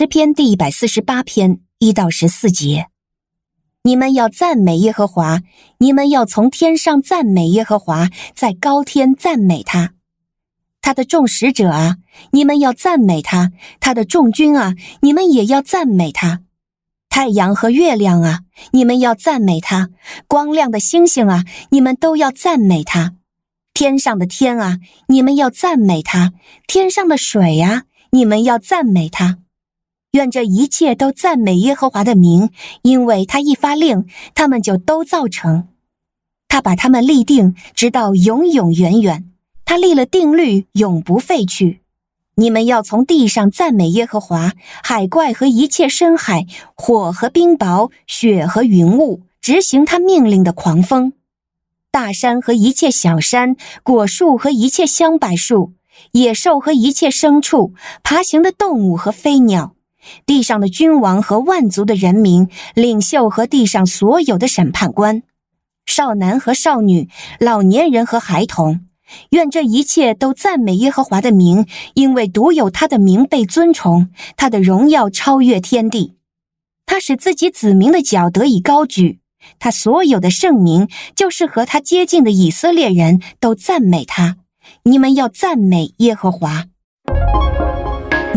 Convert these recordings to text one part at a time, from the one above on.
诗篇第一百四十八篇一到十四节：你们要赞美耶和华，你们要从天上赞美耶和华，在高天赞美他。他的众使者啊，你们要赞美他；他的众军啊，你们也要赞美他。太阳和月亮啊，你们要赞美他；光亮的星星啊，你们都要赞美他。天上的天啊，你们要赞美他；天上的水啊，你们要赞美他。愿这一切都赞美耶和华的名，因为他一发令，他们就都造成。他把他们立定，直到永永远远。他立了定律，永不废去。你们要从地上赞美耶和华，海怪和一切深海，火和冰雹，雪和云雾，执行他命令的狂风，大山和一切小山，果树和一切香柏树，野兽和一切牲畜，爬行的动物和飞鸟，地上的君王和万族的人民，领袖和地上所有的审判官，少男和少女，老年人和孩童。愿这一切都赞美耶和华的名，因为独有他的名被尊崇，他的荣耀超越天地。他使自己子民的脚得以高举，他所有的圣名，就是和他接近的以色列人都赞美他。你们要赞美耶和华。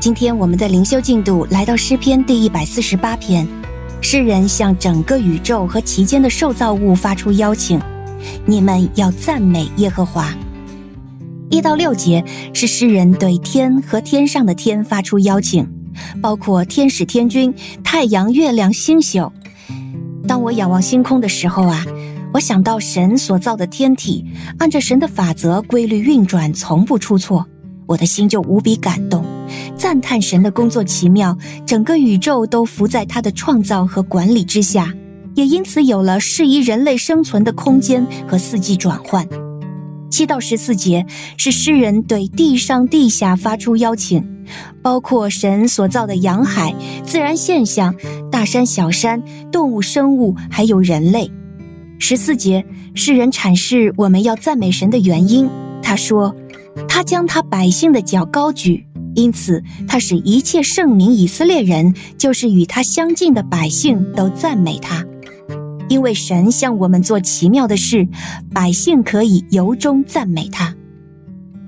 今天我们的灵修进度来到诗篇第一百四十八篇，诗人向整个宇宙和其间的受造物发出邀请。你们要赞美耶和华。一到六节是诗人对天和天上的天发出邀请，包括天使、天君、太阳、月亮、星宿。当我仰望星空的时候啊，我想到神所造的天体，按着神的法则规律运转，从不出错，我的心就无比感动，赞叹神的工作奇妙，整个宇宙都伏在他的创造和管理之下。也因此有了适宜人类生存的空间和四季转换。七到十四节是诗人对地上地下发出邀请，包括神所造的洋海、自然现象、大山小山、动物生物，还有人类。十四节诗人阐释我们要赞美神的原因。他说：“他将他百姓的脚高举，因此他使一切圣明以色列人，就是与他相近的百姓，都赞美他。”因为神向我们做奇妙的事，百姓可以由衷赞美他。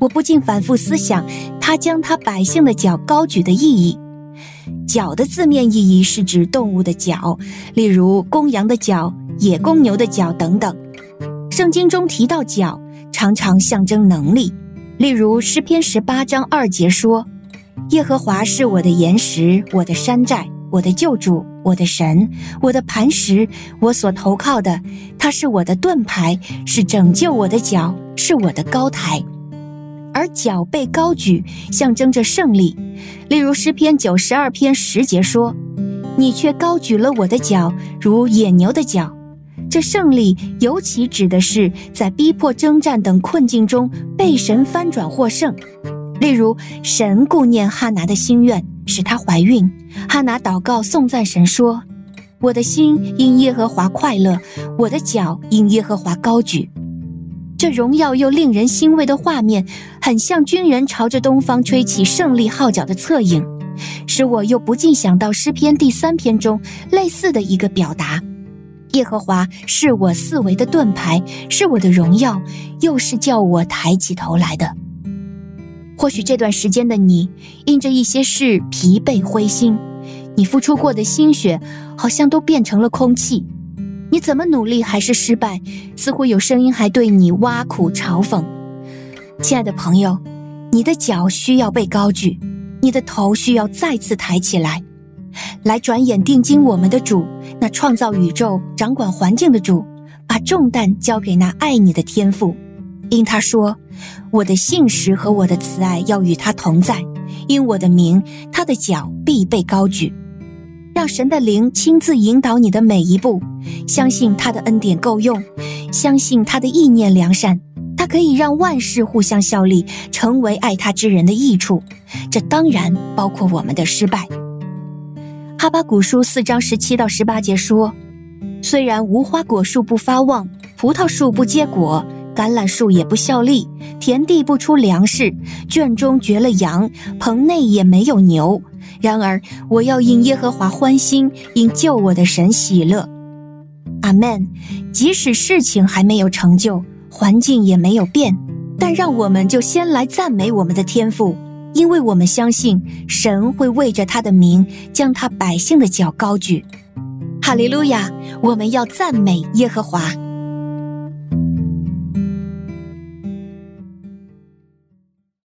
我不禁反复思想，他将他百姓的脚高举的意义。脚的字面意义是指动物的脚，例如公羊的脚、野公牛的脚等等。圣经中提到脚，常常象征能力。例如诗篇十八章二节说：“耶和华是我的岩石，我的山寨。”我的救主，我的神，我的磐石，我所投靠的，他是我的盾牌，是拯救我的脚，是我的高台。而脚被高举，象征着胜利。例如诗篇九十二篇十节说：“你却高举了我的脚，如野牛的脚。”这胜利尤其指的是在逼迫、征战等困境中被神翻转获胜。例如，神顾念哈拿的心愿，使她怀孕。哈拿祷告颂赞神说：“我的心因耶和华快乐，我的脚因耶和华高举。”这荣耀又令人欣慰的画面，很像军人朝着东方吹起胜利号角的侧影，使我又不禁想到诗篇第三篇中类似的一个表达：“耶和华是我四围的盾牌，是我的荣耀，又是叫我抬起头来的。”或许这段时间的你，因着一些事疲惫灰心，你付出过的心血好像都变成了空气。你怎么努力还是失败，似乎有声音还对你挖苦嘲讽。亲爱的朋友，你的脚需要被高举，你的头需要再次抬起来，来转眼定睛我们的主，那创造宇宙、掌管环境的主，把重担交给那爱你的天父。因他说：“我的信实和我的慈爱要与他同在，因我的名，他的脚必被高举。”让神的灵亲自引导你的每一步，相信他的恩典够用，相信他的意念良善，他可以让万事互相效力，成为爱他之人的益处。这当然包括我们的失败。哈巴谷书四章十七到十八节说：“虽然无花果树不发旺，葡萄树不结果，橄榄树也不效力，田地不出粮食，圈中绝了羊，棚内也没有牛。”然而，我要因耶和华欢心，因救我的神喜乐。阿门。即使事情还没有成就，环境也没有变，但让我们就先来赞美我们的天赋，因为我们相信神会为着他的名，将他百姓的脚高举。哈利路亚！我们要赞美耶和华。